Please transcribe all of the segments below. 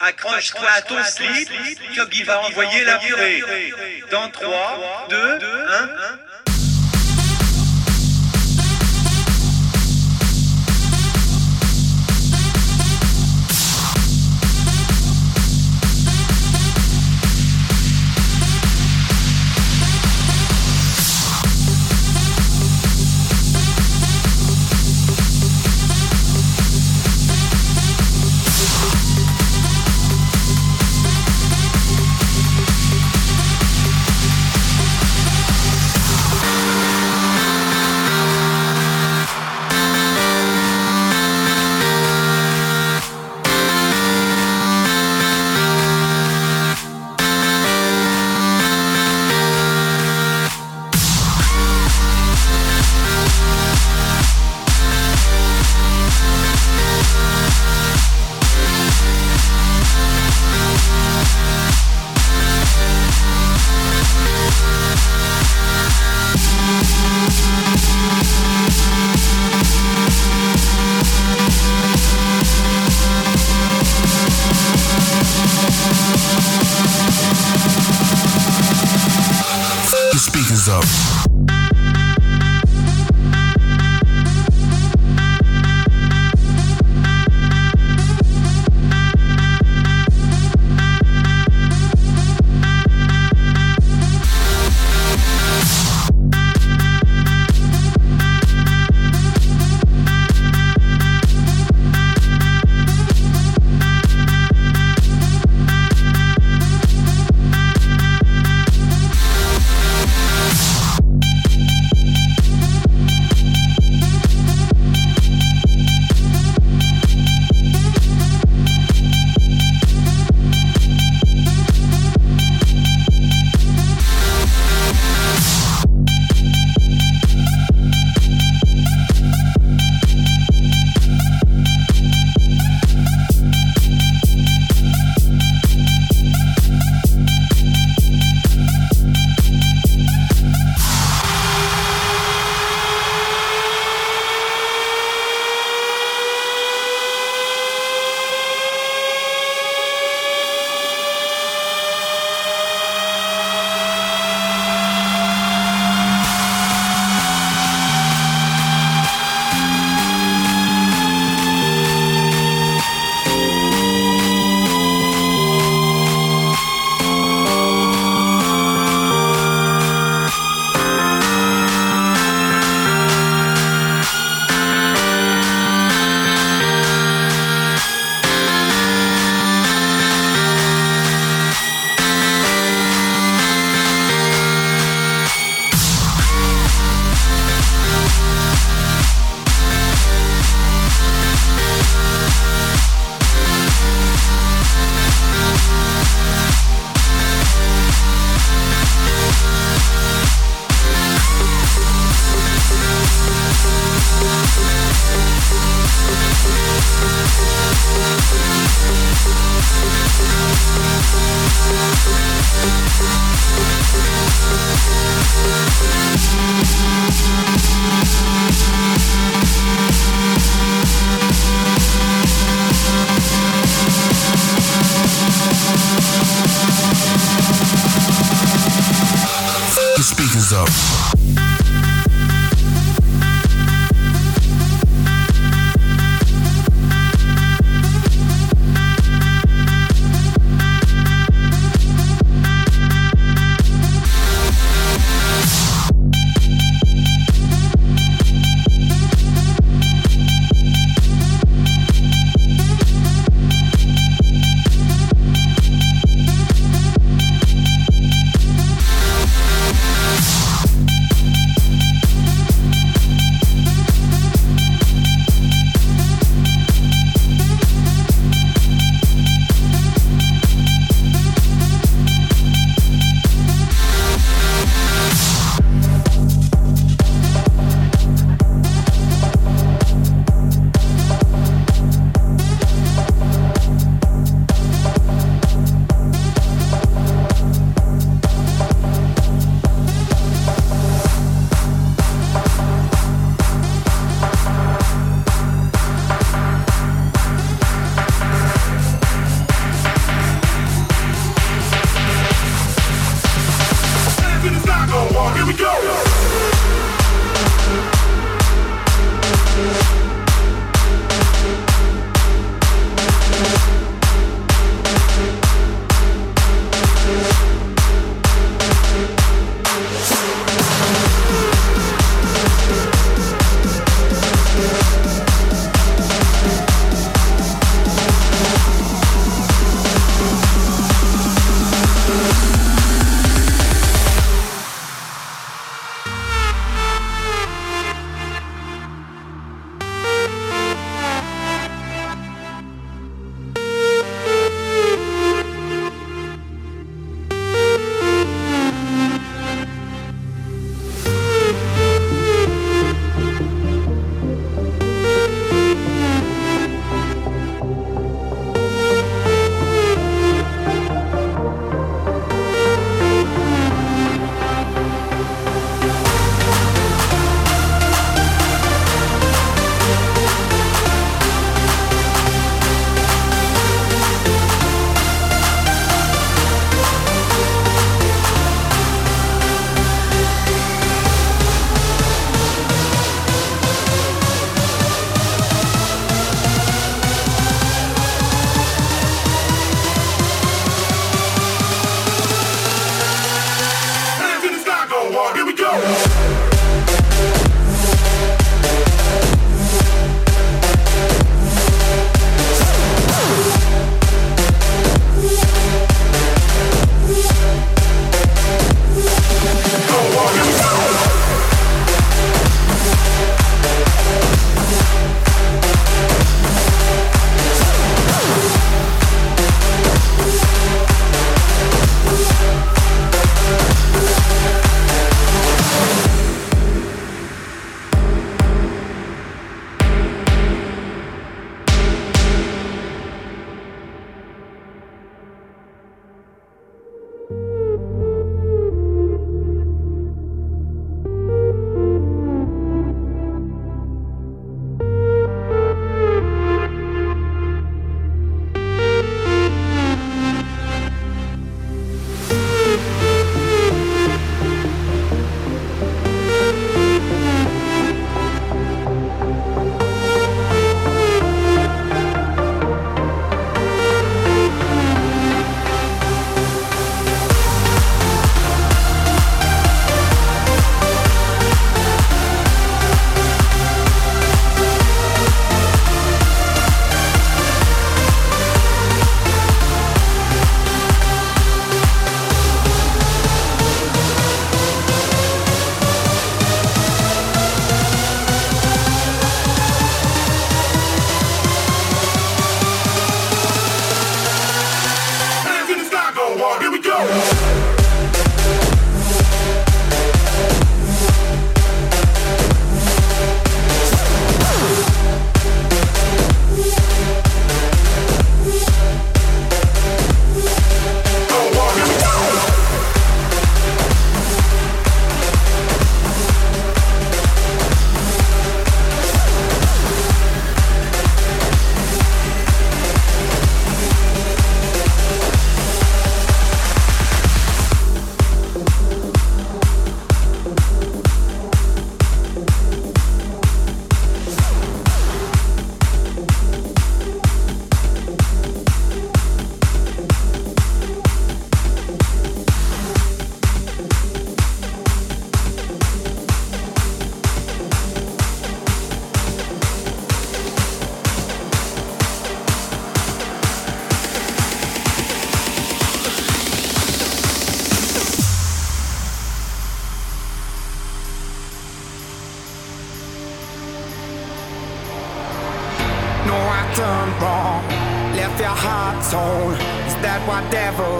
Accroche-toi à ton slip, Yogi va envoyer la purée. Dans 3, 2, 1, 1. Up.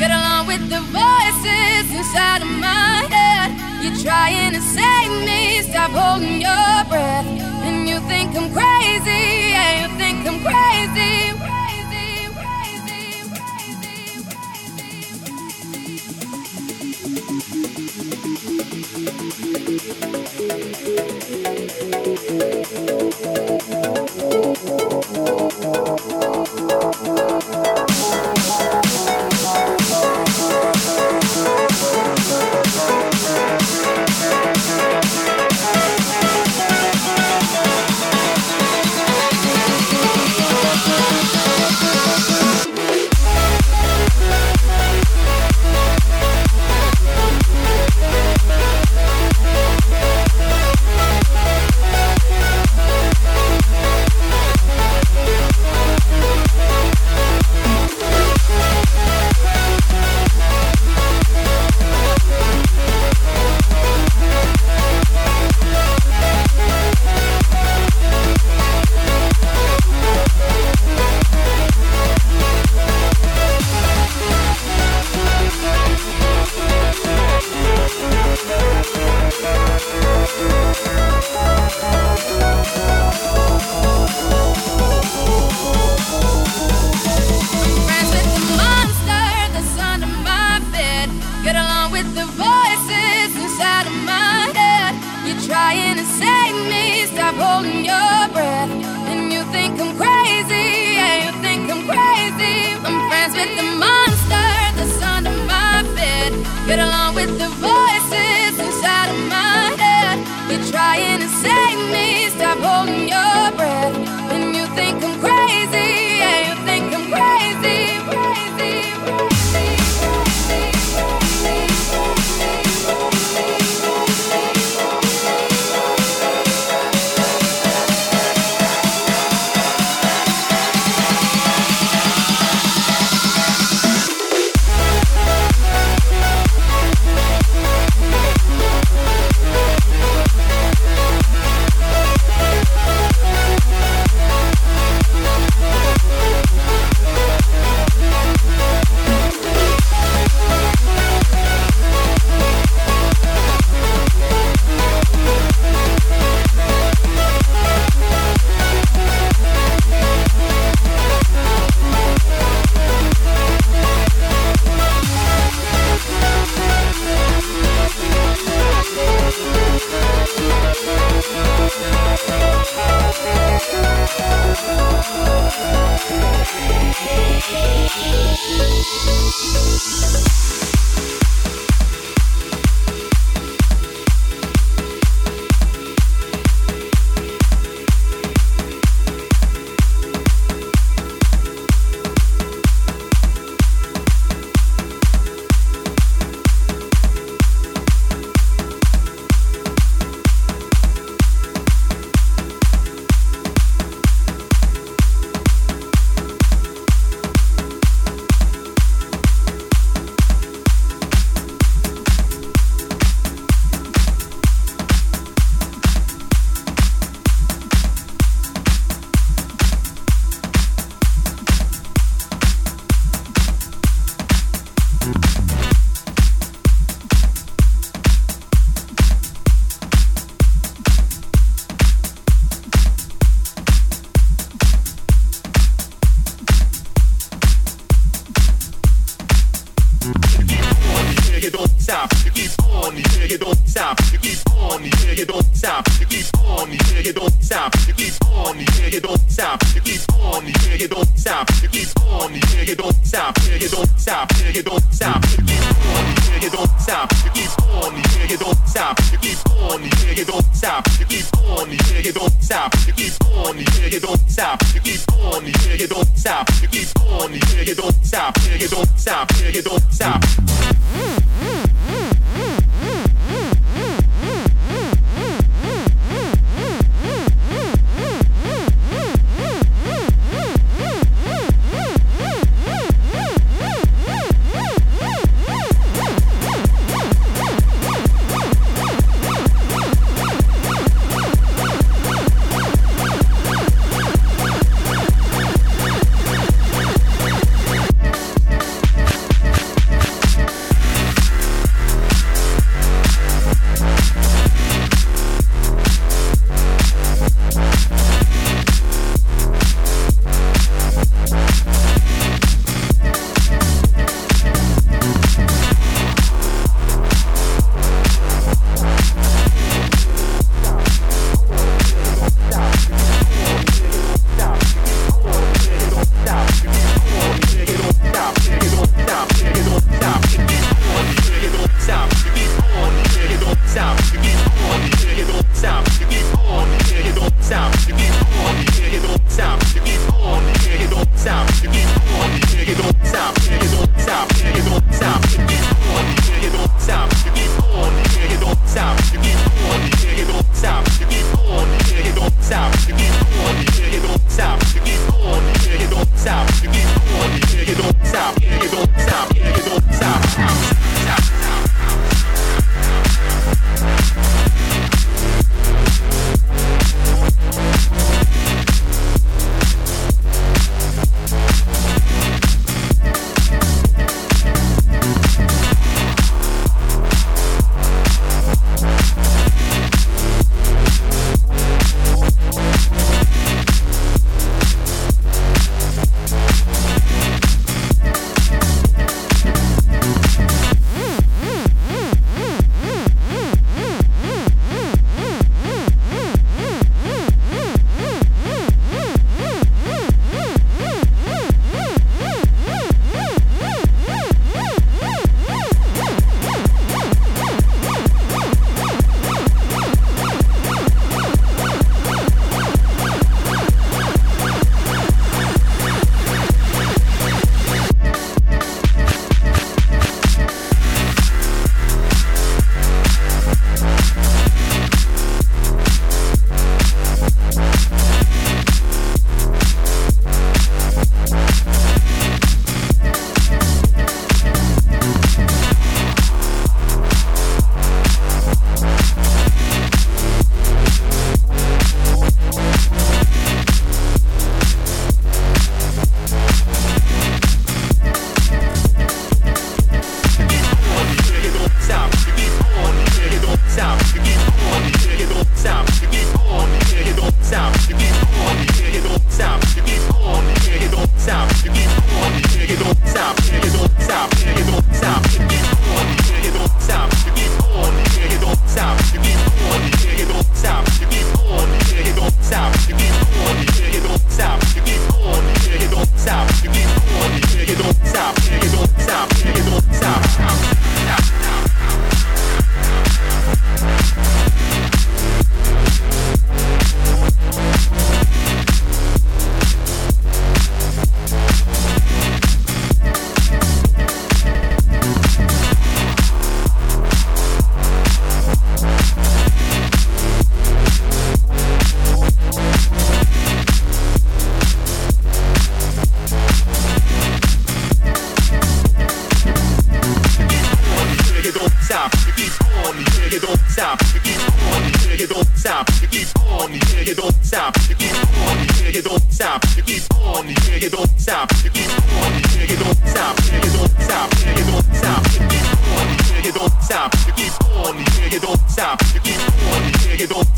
get along with the voices inside of my head. You're trying to save me, stop holding your breath. And you think I'm crazy, yeah, you think I'm crazy. crazy, crazy, crazy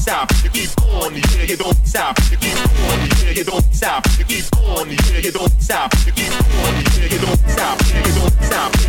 stop. You keep on, yeah, you don't stop. You keep on, yeah, you don't stop. You keep on, yeah, you don't stop. You keep on, yeah, you don't stop. You don't stop.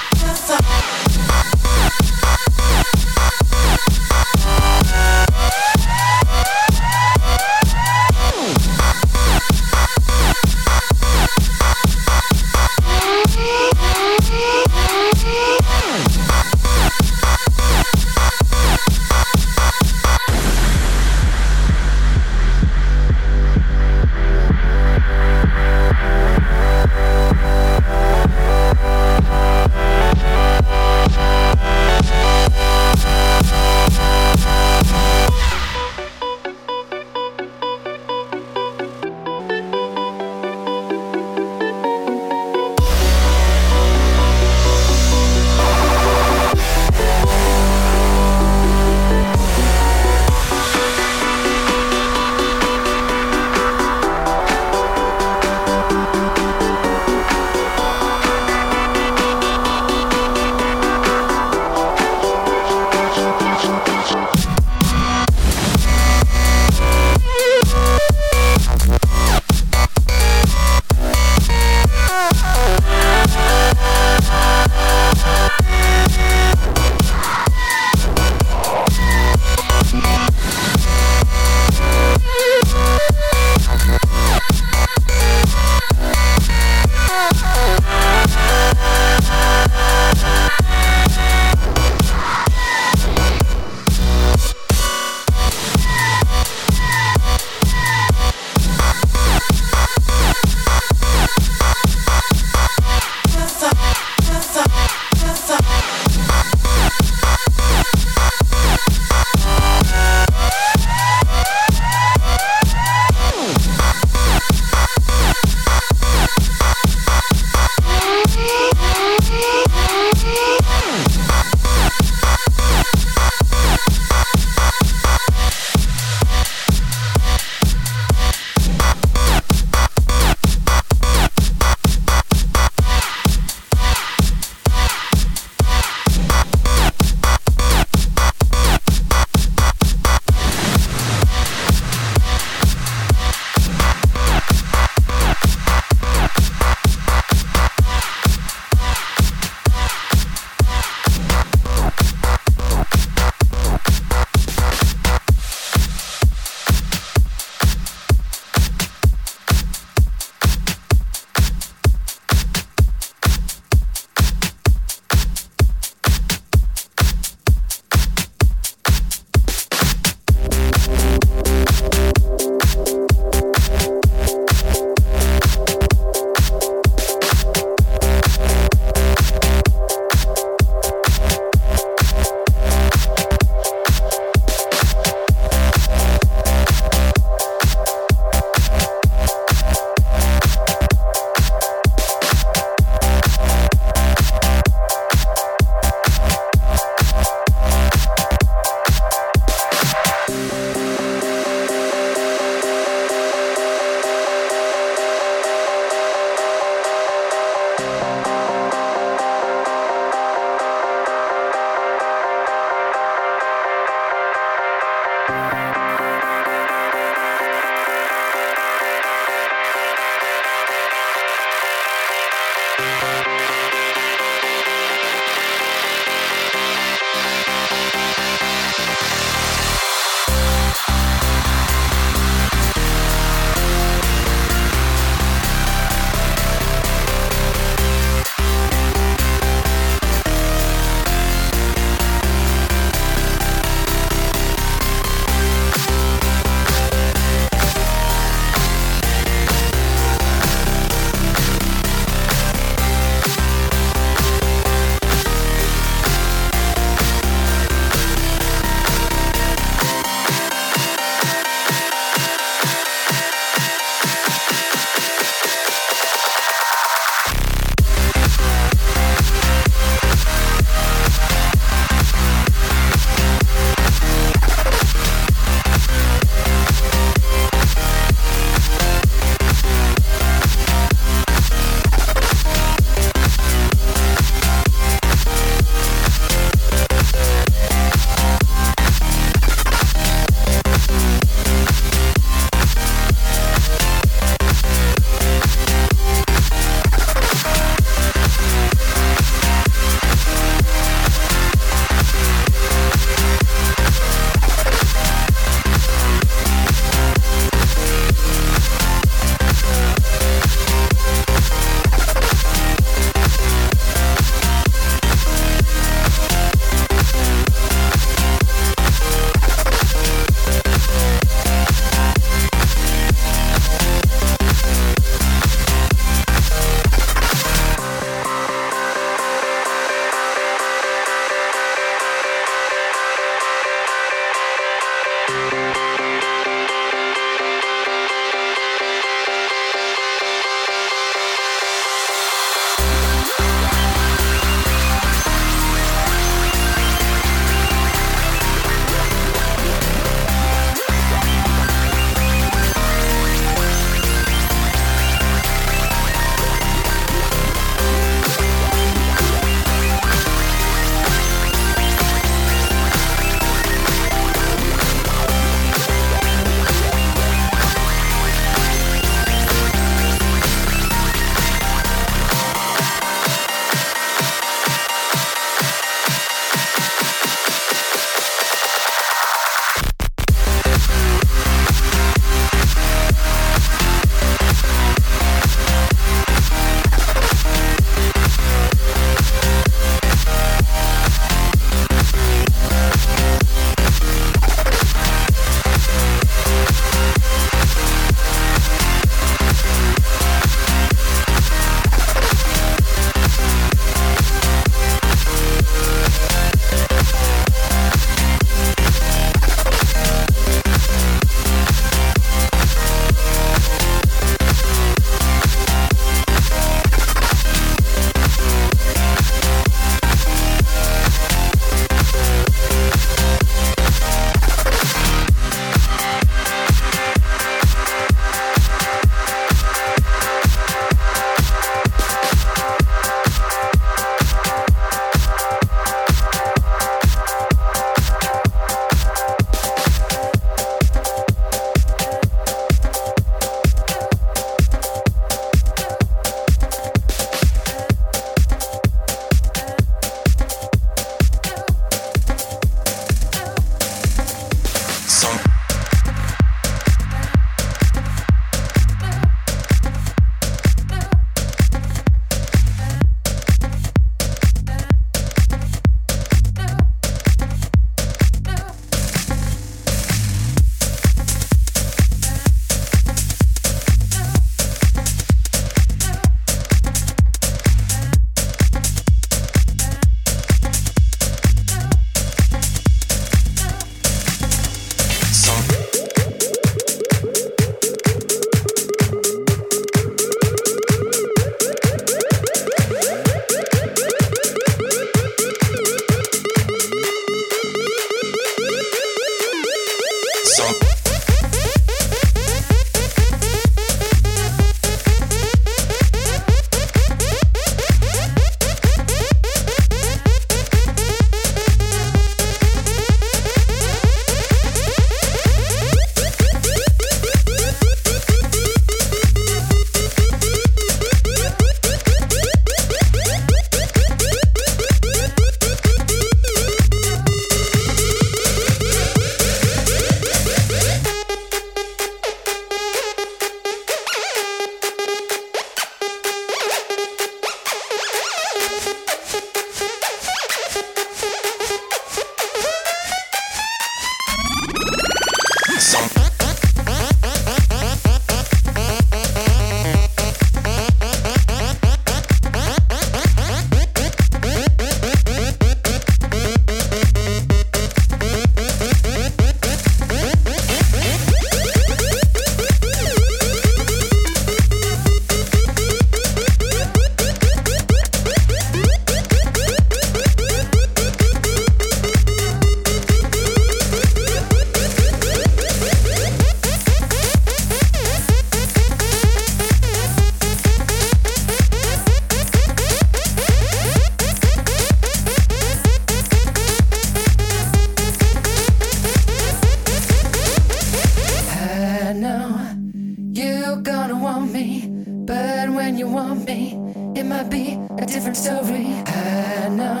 might be a different story. I know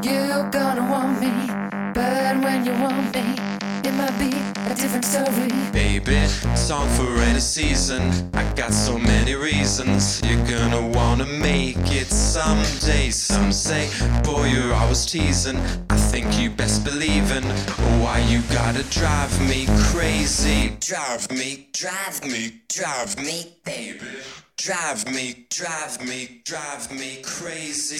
you're gonna want me, but when you want me, it might be a different story. Baby, song for any season. I got so many reasons. You're gonna wanna make it someday. Some say, boy, you're always teasing. I think you best believe in why you gotta drive me crazy. Drive me, drive me, drive me, baby. Drive me, drive me, drive me crazy.